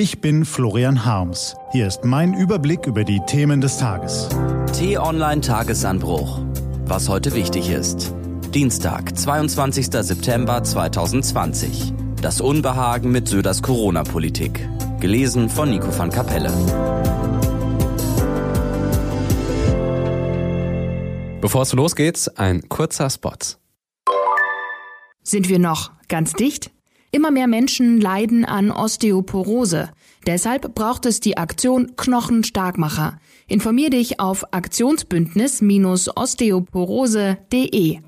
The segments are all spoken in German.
Ich bin Florian Harms. Hier ist mein Überblick über die Themen des Tages. T-Online Tagesanbruch. Was heute wichtig ist. Dienstag, 22. September 2020. Das Unbehagen mit Söders Corona-Politik. Gelesen von Nico van Kapelle. Bevor es losgeht, ein kurzer Spot. Sind wir noch ganz dicht? Immer mehr Menschen leiden an Osteoporose. Deshalb braucht es die Aktion Knochenstarkmacher. Informier dich auf aktionsbündnis-osteoporose.de.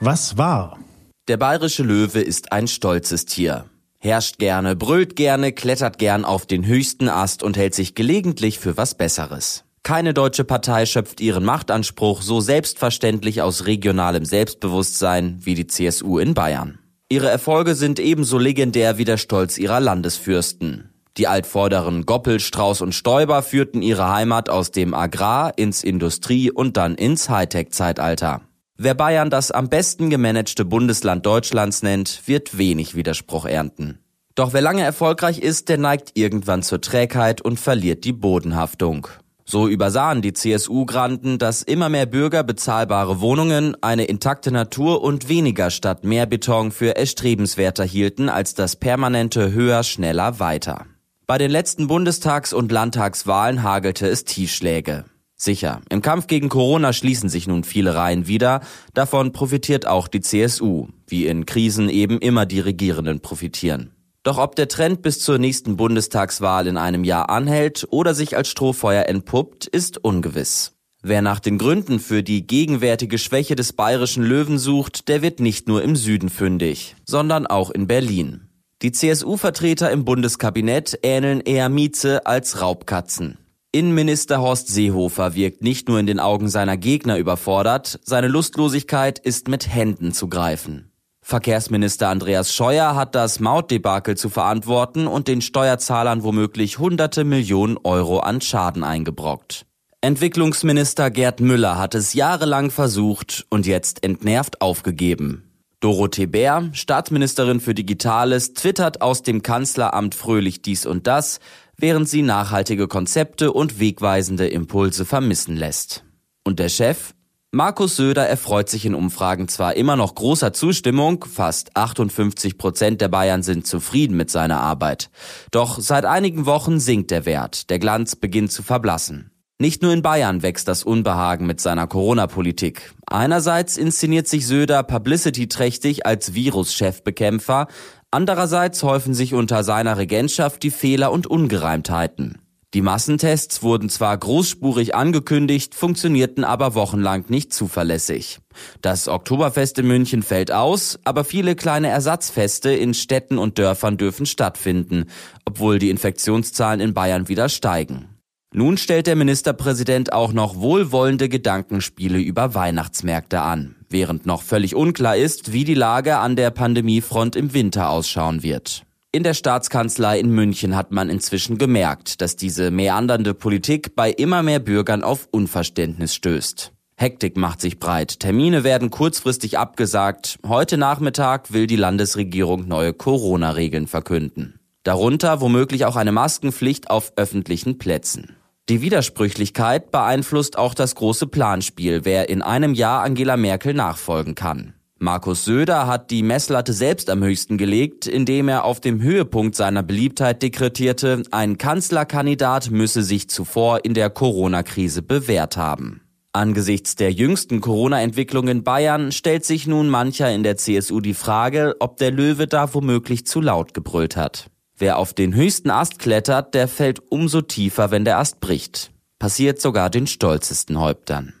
Was war? Der bayerische Löwe ist ein stolzes Tier. Herrscht gerne, brüllt gerne, klettert gern auf den höchsten Ast und hält sich gelegentlich für was Besseres. Keine deutsche Partei schöpft ihren Machtanspruch so selbstverständlich aus regionalem Selbstbewusstsein wie die CSU in Bayern. Ihre Erfolge sind ebenso legendär wie der Stolz ihrer Landesfürsten. Die Altvorderen Goppel, Strauß und Stoiber führten ihre Heimat aus dem Agrar ins Industrie- und dann ins Hightech-Zeitalter. Wer Bayern das am besten gemanagte Bundesland Deutschlands nennt, wird wenig Widerspruch ernten. Doch wer lange erfolgreich ist, der neigt irgendwann zur Trägheit und verliert die Bodenhaftung. So übersahen die CSU-Granden, dass immer mehr Bürger bezahlbare Wohnungen, eine intakte Natur und weniger statt mehr Beton für erstrebenswerter hielten als das permanente höher, schneller, weiter. Bei den letzten Bundestags- und Landtagswahlen hagelte es Tiefschläge. Sicher, im Kampf gegen Corona schließen sich nun viele Reihen wieder, davon profitiert auch die CSU, wie in Krisen eben immer die Regierenden profitieren. Doch ob der Trend bis zur nächsten Bundestagswahl in einem Jahr anhält oder sich als Strohfeuer entpuppt, ist ungewiss. Wer nach den Gründen für die gegenwärtige Schwäche des bayerischen Löwen sucht, der wird nicht nur im Süden fündig, sondern auch in Berlin. Die CSU-Vertreter im Bundeskabinett ähneln eher Mieze als Raubkatzen. Innenminister Horst Seehofer wirkt nicht nur in den Augen seiner Gegner überfordert, seine Lustlosigkeit ist mit Händen zu greifen. Verkehrsminister Andreas Scheuer hat das Mautdebakel zu verantworten und den Steuerzahlern womöglich hunderte Millionen Euro an Schaden eingebrockt. Entwicklungsminister Gerd Müller hat es jahrelang versucht und jetzt entnervt aufgegeben. Dorothee Bär, Staatsministerin für Digitales, twittert aus dem Kanzleramt fröhlich dies und das, während sie nachhaltige Konzepte und wegweisende Impulse vermissen lässt. Und der Chef, Markus Söder erfreut sich in Umfragen zwar immer noch großer Zustimmung, fast 58 Prozent der Bayern sind zufrieden mit seiner Arbeit. Doch seit einigen Wochen sinkt der Wert, der Glanz beginnt zu verblassen. Nicht nur in Bayern wächst das Unbehagen mit seiner Corona-Politik. Einerseits inszeniert sich Söder publicity-trächtig als Virus-Chefbekämpfer, andererseits häufen sich unter seiner Regentschaft die Fehler und Ungereimtheiten. Die Massentests wurden zwar großspurig angekündigt, funktionierten aber wochenlang nicht zuverlässig. Das Oktoberfest in München fällt aus, aber viele kleine Ersatzfeste in Städten und Dörfern dürfen stattfinden, obwohl die Infektionszahlen in Bayern wieder steigen. Nun stellt der Ministerpräsident auch noch wohlwollende Gedankenspiele über Weihnachtsmärkte an, während noch völlig unklar ist, wie die Lage an der Pandemiefront im Winter ausschauen wird. In der Staatskanzlei in München hat man inzwischen gemerkt, dass diese meandernde Politik bei immer mehr Bürgern auf Unverständnis stößt. Hektik macht sich breit, Termine werden kurzfristig abgesagt, heute Nachmittag will die Landesregierung neue Corona-Regeln verkünden. Darunter womöglich auch eine Maskenpflicht auf öffentlichen Plätzen. Die Widersprüchlichkeit beeinflusst auch das große Planspiel, wer in einem Jahr Angela Merkel nachfolgen kann. Markus Söder hat die Messlatte selbst am höchsten gelegt, indem er auf dem Höhepunkt seiner Beliebtheit dekretierte, ein Kanzlerkandidat müsse sich zuvor in der Corona-Krise bewährt haben. Angesichts der jüngsten Corona-Entwicklung in Bayern stellt sich nun mancher in der CSU die Frage, ob der Löwe da womöglich zu laut gebrüllt hat. Wer auf den höchsten Ast klettert, der fällt umso tiefer, wenn der Ast bricht. Passiert sogar den stolzesten Häuptern.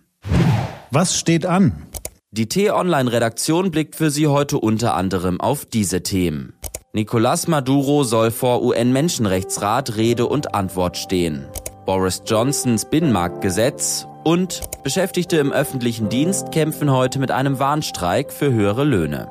Was steht an? Die T-Online-Redaktion blickt für Sie heute unter anderem auf diese Themen. Nicolás Maduro soll vor UN-Menschenrechtsrat Rede und Antwort stehen. Boris Johnsons Binnenmarktgesetz und Beschäftigte im öffentlichen Dienst kämpfen heute mit einem Warnstreik für höhere Löhne.